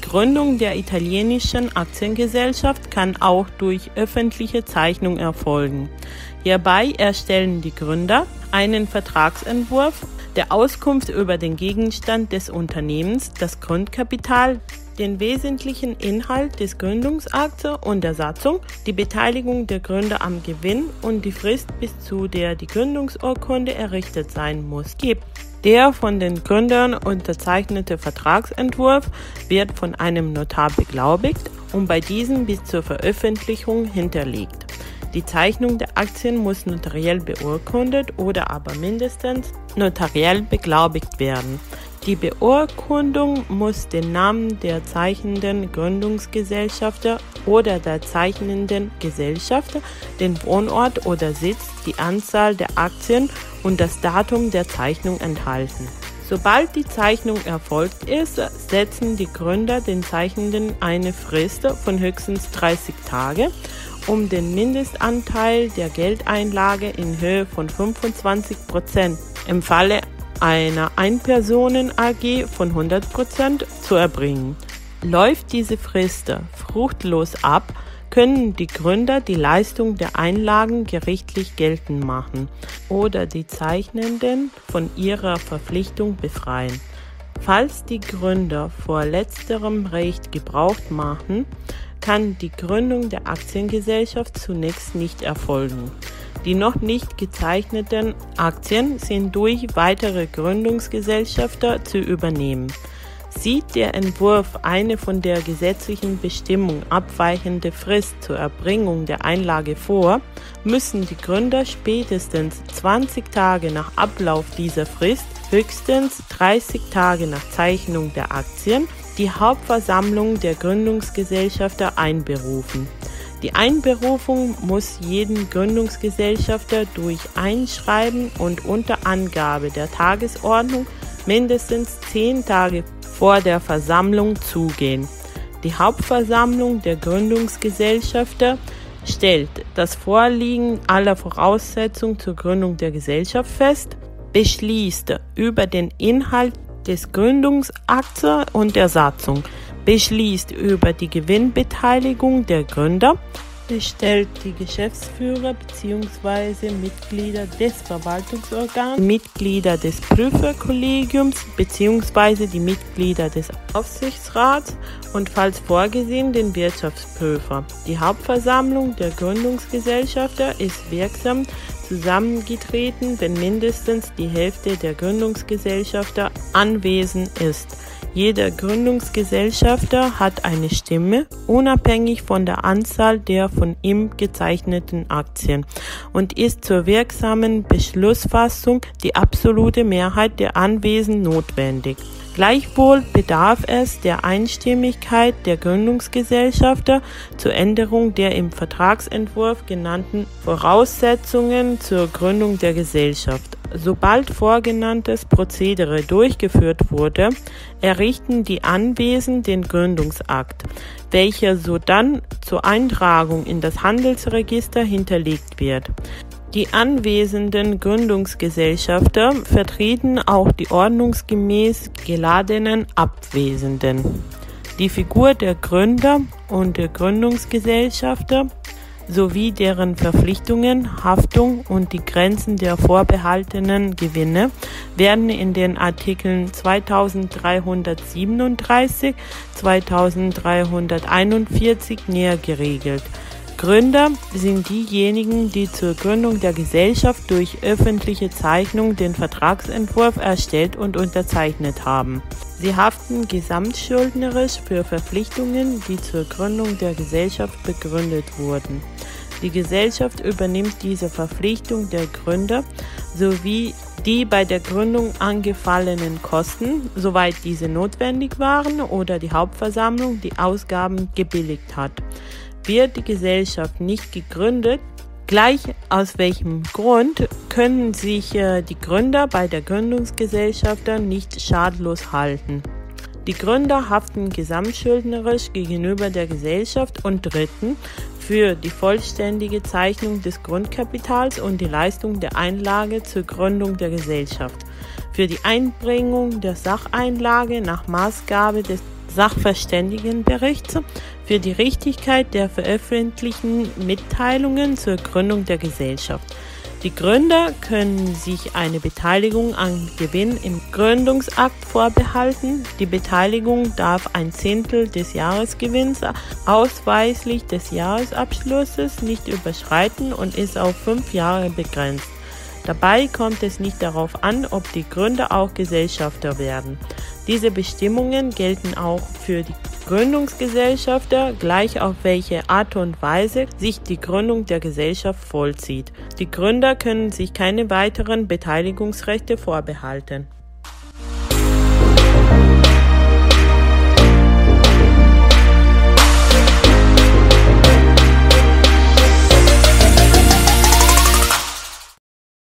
Gründung der italienischen Aktiengesellschaft kann auch durch öffentliche Zeichnung erfolgen. Hierbei erstellen die Gründer einen Vertragsentwurf der Auskunft über den Gegenstand des Unternehmens, das Grundkapital, den wesentlichen Inhalt des Gründungsakts und der Satzung, die Beteiligung der Gründer am Gewinn und die Frist, bis zu der die Gründungsurkunde errichtet sein muss, gibt. Der von den Gründern unterzeichnete Vertragsentwurf wird von einem Notar beglaubigt und bei diesem bis zur Veröffentlichung hinterlegt. Die Zeichnung der Aktien muss notariell beurkundet oder aber mindestens notariell beglaubigt werden. Die Beurkundung muss den Namen der zeichnenden Gründungsgesellschafter oder der zeichnenden Gesellschafter, den Wohnort oder Sitz, die Anzahl der Aktien und das Datum der Zeichnung enthalten. Sobald die Zeichnung erfolgt ist, setzen die Gründer den Zeichnenden eine Frist von höchstens 30 Tage um den Mindestanteil der Geldeinlage in Höhe von 25 Prozent im Falle einer Einpersonen-AG von 100 Prozent zu erbringen. Läuft diese Frist fruchtlos ab, können die Gründer die Leistung der Einlagen gerichtlich geltend machen oder die Zeichnenden von ihrer Verpflichtung befreien. Falls die Gründer vor letzterem Recht Gebrauch machen, kann die Gründung der Aktiengesellschaft zunächst nicht erfolgen. Die noch nicht gezeichneten Aktien sind durch weitere Gründungsgesellschafter zu übernehmen. Sieht der Entwurf eine von der gesetzlichen Bestimmung abweichende Frist zur Erbringung der Einlage vor, müssen die Gründer spätestens 20 Tage nach Ablauf dieser Frist, höchstens 30 Tage nach Zeichnung der Aktien die Hauptversammlung der Gründungsgesellschafter einberufen. Die Einberufung muss jeden Gründungsgesellschafter durch Einschreiben und unter Angabe der Tagesordnung mindestens zehn Tage vor der Versammlung zugehen. Die Hauptversammlung der Gründungsgesellschafter stellt das Vorliegen aller Voraussetzungen zur Gründung der Gesellschaft fest, beschließt über den Inhalt des Gründungsakts und der Satzung, beschließt über die Gewinnbeteiligung der Gründer, bestellt die Geschäftsführer bzw. Mitglieder des Verwaltungsorgans, Mitglieder des Prüferkollegiums bzw. die Mitglieder des Aufsichtsrats und falls vorgesehen den Wirtschaftsprüfer. Die Hauptversammlung der Gründungsgesellschafter ist wirksam zusammengetreten, wenn mindestens die Hälfte der Gründungsgesellschafter anwesend ist. Jeder Gründungsgesellschafter hat eine Stimme, unabhängig von der Anzahl der von ihm gezeichneten Aktien und ist zur wirksamen Beschlussfassung die absolute Mehrheit der Anwesen notwendig. Gleichwohl bedarf es der Einstimmigkeit der Gründungsgesellschafter zur Änderung der im Vertragsentwurf genannten Voraussetzungen zur Gründung der Gesellschaft. Sobald vorgenanntes Prozedere durchgeführt wurde, errichten die Anwesen den Gründungsakt, welcher sodann zur Eintragung in das Handelsregister hinterlegt wird. Die anwesenden Gründungsgesellschafter vertreten auch die ordnungsgemäß geladenen Abwesenden. Die Figur der Gründer und der Gründungsgesellschafter sowie deren Verpflichtungen, Haftung und die Grenzen der vorbehaltenen Gewinne werden in den Artikeln 2337, 2341 näher geregelt. Gründer sind diejenigen, die zur Gründung der Gesellschaft durch öffentliche Zeichnung den Vertragsentwurf erstellt und unterzeichnet haben. Sie haften gesamtschuldnerisch für Verpflichtungen, die zur Gründung der Gesellschaft begründet wurden. Die Gesellschaft übernimmt diese Verpflichtung der Gründer sowie die bei der Gründung angefallenen Kosten, soweit diese notwendig waren oder die Hauptversammlung die Ausgaben gebilligt hat wird die Gesellschaft nicht gegründet, gleich aus welchem Grund können sich äh, die Gründer bei der Gründungsgesellschaft nicht schadlos halten. Die Gründer haften gesamtschuldnerisch gegenüber der Gesellschaft und Dritten für die vollständige Zeichnung des Grundkapitals und die Leistung der Einlage zur Gründung der Gesellschaft, für die Einbringung der Sacheinlage nach Maßgabe des Sachverständigenberichts für die Richtigkeit der veröffentlichten Mitteilungen zur Gründung der Gesellschaft. Die Gründer können sich eine Beteiligung an Gewinn im Gründungsakt vorbehalten. Die Beteiligung darf ein Zehntel des Jahresgewinns ausweislich des Jahresabschlusses nicht überschreiten und ist auf fünf Jahre begrenzt. Dabei kommt es nicht darauf an, ob die Gründer auch Gesellschafter werden. Diese Bestimmungen gelten auch für die Gründungsgesellschafter, gleich auf welche Art und Weise sich die Gründung der Gesellschaft vollzieht. Die Gründer können sich keine weiteren Beteiligungsrechte vorbehalten.